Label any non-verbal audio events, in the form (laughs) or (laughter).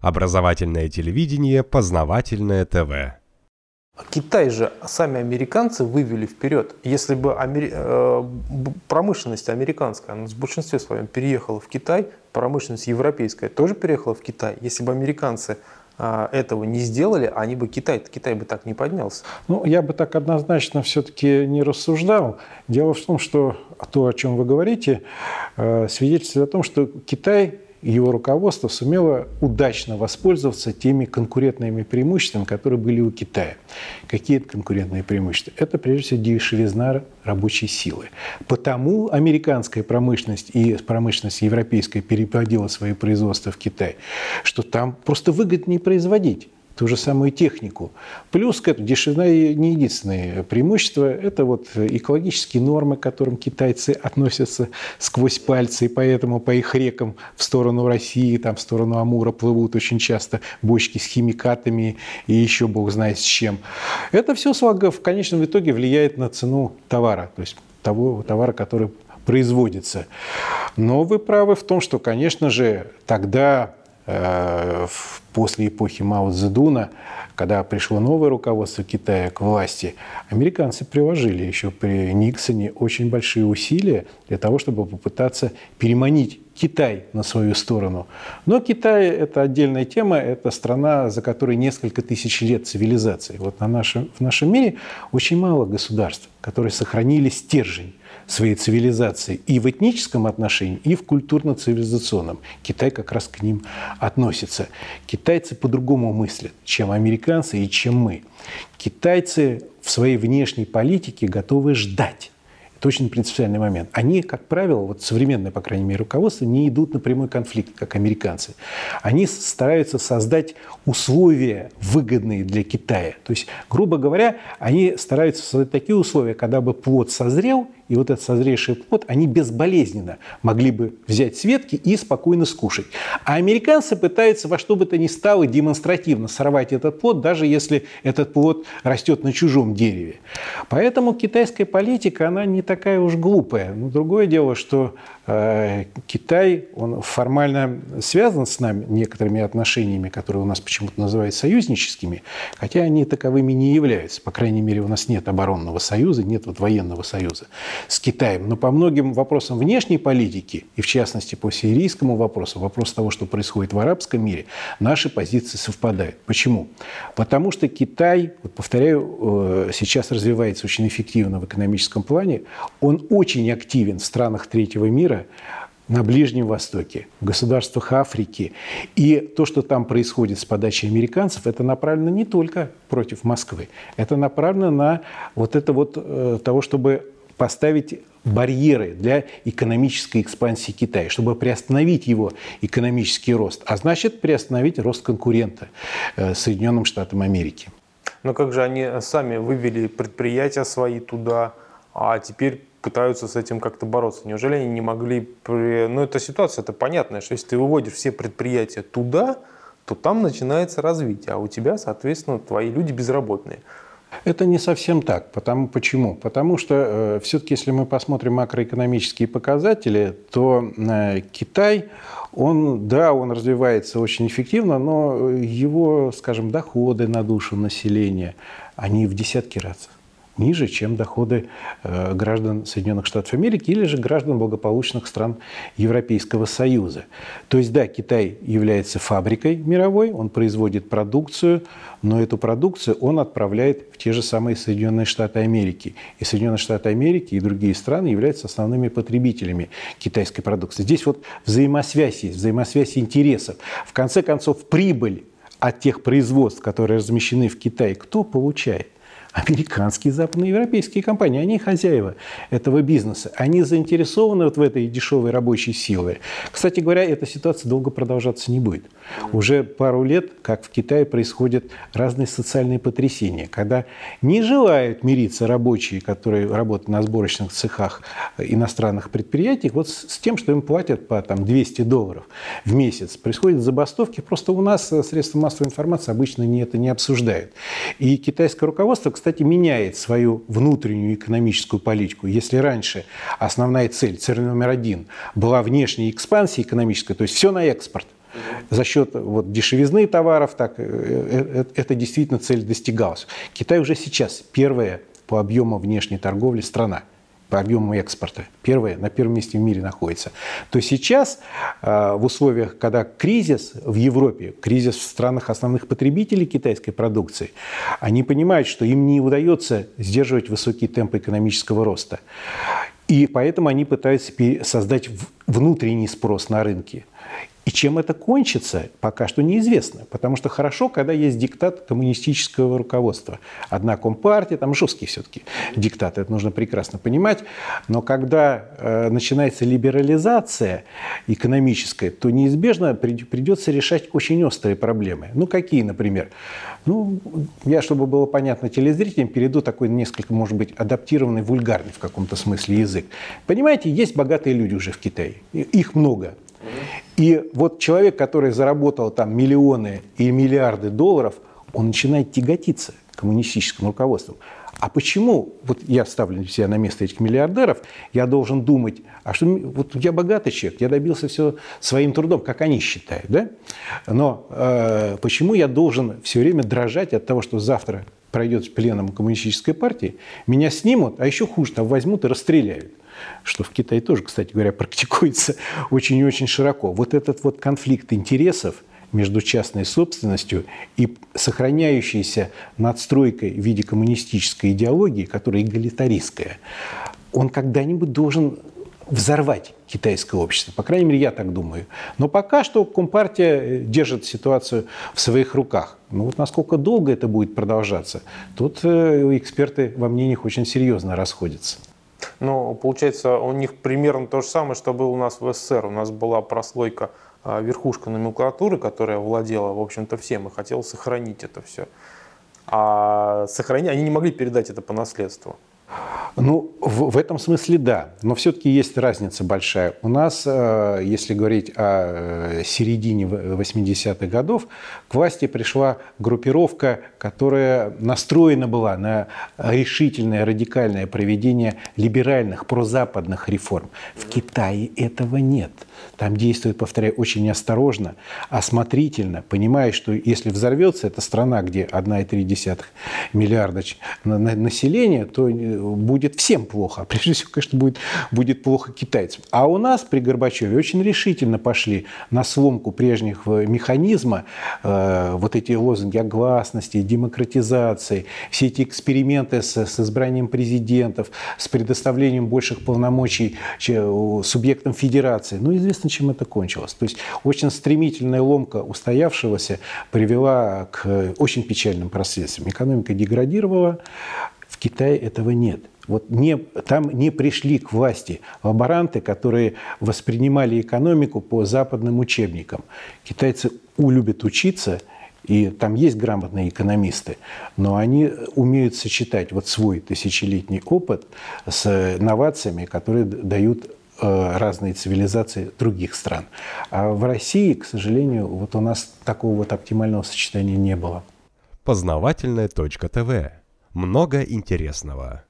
Образовательное телевидение, познавательное ТВ. Китай же сами американцы вывели вперед. Если бы амери... э, промышленность американская, она в большинстве своем переехала в Китай, промышленность европейская тоже переехала в Китай. Если бы американцы э, этого не сделали, они бы Китай, Китай бы так не поднялся. Ну, я бы так однозначно все-таки не рассуждал. Дело в том, что то, о чем вы говорите, э, свидетельствует о том, что Китай его руководство сумело удачно воспользоваться теми конкурентными преимуществами, которые были у Китая. Какие это конкурентные преимущества? Это, прежде всего, дешевизна рабочей силы. Потому американская промышленность и промышленность европейская переводила свои производства в Китай, что там просто выгоднее производить ту же самую технику. Плюс к этому дешевизна не единственное преимущество. Это вот экологические нормы, к которым китайцы относятся сквозь пальцы, и поэтому по их рекам в сторону России, там в сторону Амура плывут очень часто бочки с химикатами и еще бог знает с чем. Это все в конечном итоге влияет на цену товара, то есть того товара, который производится. Но вы правы в том, что, конечно же, тогда Э, после эпохи Мао Цзэдуна, когда пришло новое руководство Китая к власти, американцы приложили еще при Никсоне очень большие усилия для того, чтобы попытаться переманить Китай на свою сторону. Но Китай – это отдельная тема, это страна, за которой несколько тысяч лет цивилизации. Вот на нашем, в нашем мире очень мало государств, которые сохранили стержень своей цивилизации и в этническом отношении, и в культурно-цивилизационном. Китай как раз к ним относится. Китайцы по-другому мыслят, чем американцы и чем мы. Китайцы в своей внешней политике готовы ждать это очень принципиальный момент. Они, как правило, вот современное, по крайней мере, руководство, не идут на прямой конфликт, как американцы. Они стараются создать условия, выгодные для Китая. То есть, грубо говоря, они стараются создать такие условия, когда бы плод созрел, и вот этот созревший плод, они безболезненно могли бы взять с ветки и спокойно скушать. А американцы пытаются во что бы то ни стало демонстративно сорвать этот плод, даже если этот плод растет на чужом дереве. Поэтому китайская политика, она не такая уж глупая. Но другое дело, что Китай, он формально связан с нами некоторыми отношениями, которые у нас почему-то называют союзническими, хотя они таковыми не являются. По крайней мере, у нас нет оборонного союза, нет вот военного союза с Китаем. Но по многим вопросам внешней политики, и в частности по сирийскому вопросу, вопрос того, что происходит в арабском мире, наши позиции совпадают. Почему? Потому что Китай, вот повторяю, э, сейчас развивается очень эффективно в экономическом плане. Он очень активен в странах третьего мира, на Ближнем Востоке, в государствах Африки. И то, что там происходит с подачей американцев, это направлено не только против Москвы. Это направлено на вот это вот э, того, чтобы поставить барьеры для экономической экспансии Китая, чтобы приостановить его экономический рост, а значит приостановить рост конкурента э, Соединенным Штатам Америки. Но как же они сами вывели предприятия свои туда, а теперь пытаются с этим как-то бороться. Неужели они не могли... Ну, эта ситуация, это понятная, что если ты выводишь все предприятия туда, то там начинается развитие, а у тебя, соответственно, твои люди безработные. Это не совсем так. Потому, почему? Потому что э, все-таки, если мы посмотрим макроэкономические показатели, то э, Китай, он, да, он развивается очень эффективно, но его, скажем, доходы на душу населения, они в десятки раз ниже, чем доходы э, граждан Соединенных Штатов Америки или же граждан благополучных стран Европейского Союза. То есть, да, Китай является фабрикой мировой, он производит продукцию, но эту продукцию он отправляет в те же самые Соединенные Штаты Америки. И Соединенные Штаты Америки и другие страны являются основными потребителями китайской продукции. Здесь вот взаимосвязь есть, взаимосвязь интересов. В конце концов, прибыль от тех производств, которые размещены в Китае, кто получает? Американские западноевропейские компании. Они хозяева этого бизнеса. Они заинтересованы вот в этой дешевой рабочей силе. Кстати говоря, эта ситуация долго продолжаться не будет. Уже пару лет, как в Китае, происходят разные социальные потрясения, когда не желают мириться рабочие, которые работают на сборочных цехах иностранных предприятий, вот с тем, что им платят по там, 200 долларов в месяц. Происходят забастовки. Просто у нас средства массовой информации обычно не, это не обсуждают. И китайское руководство, кстати, меняет свою внутреннюю экономическую политику. Если раньше основная цель, цель номер один, была внешняя экспансия экономическая, то есть все на экспорт, За счет вот, дешевизны товаров так, э, это действительно цель достигалась. Китай уже сейчас первая по объему внешней торговли страна по объему экспорта. Первое, на первом месте в мире находится. То сейчас э, в условиях, когда кризис в Европе, кризис в странах основных потребителей китайской продукции, они понимают, что им не удается сдерживать высокие темпы экономического роста. И поэтому они пытаются создать внутренний спрос на рынке. И чем это кончится, пока что неизвестно. Потому что хорошо, когда есть диктат коммунистического руководства. Одна компартия, там жесткий все-таки диктат, это нужно прекрасно понимать. Но когда э, начинается либерализация экономическая, то неизбежно придется решать очень острые проблемы. Ну, какие, например? Ну, я, чтобы было понятно телезрителям, перейду такой несколько, может быть, адаптированный, вульгарный в каком-то смысле язык. Понимаете, есть богатые люди уже в Китае. Их много. И вот человек, который заработал там миллионы и миллиарды долларов, он начинает тяготиться коммунистическим руководством. А почему, вот я ставлю себя на место этих миллиардеров, я должен думать, а что, вот я богатый человек, я добился все своим трудом, как они считают, да? Но э, почему я должен все время дрожать от того, что завтра пройдет пленом коммунистической партии, меня снимут, а еще хуже, там возьмут и расстреляют что в Китае тоже, кстати говоря, (laughs) практикуется очень и очень широко. Вот этот вот конфликт интересов между частной собственностью и сохраняющейся надстройкой в виде коммунистической идеологии, которая эгалитаристская, он когда-нибудь должен взорвать китайское общество. По крайней мере, я так думаю. Но пока что Компартия держит ситуацию в своих руках. Но вот насколько долго это будет продолжаться, тут э, эксперты во мнениях очень серьезно расходятся. Но получается, у них примерно то же самое, что было у нас в СССР. У нас была прослойка а, верхушка номенклатуры, которая владела, в общем-то, всем и хотела сохранить это все. А сохранить, они не могли передать это по наследству. Ну, в, в этом смысле да, но все-таки есть разница большая. У нас, э, если говорить о э, середине 80-х годов, к власти пришла группировка, которая настроена была на решительное, радикальное проведение либеральных, прозападных реформ. В Китае этого нет. Там действует, повторяю, очень осторожно, осмотрительно, понимая, что если взорвется эта страна, где 1,3 миллиарда населения, то э, будет всем плохо. (laughs) А прежде всего, конечно, будет, будет плохо китайцам. А у нас при Горбачеве очень решительно пошли на сломку прежних э, механизма, э, вот эти лозунги о гласности, демократизации, все эти эксперименты с, с избранием президентов, с предоставлением больших полномочий субъектам федерации. Ну, известно, чем это кончилось. То есть очень стремительная ломка устоявшегося привела к очень печальным последствиям. Экономика деградировала, в Китае этого нет. Вот не, там не пришли к власти лаборанты, которые воспринимали экономику по западным учебникам. Китайцы любят учиться, и там есть грамотные экономисты, но они умеют сочетать вот свой тысячелетний опыт с новациями, которые дают э, разные цивилизации других стран. А в России, к сожалению, вот у нас такого вот оптимального сочетания не было. Познавательная точка ТВ много интересного.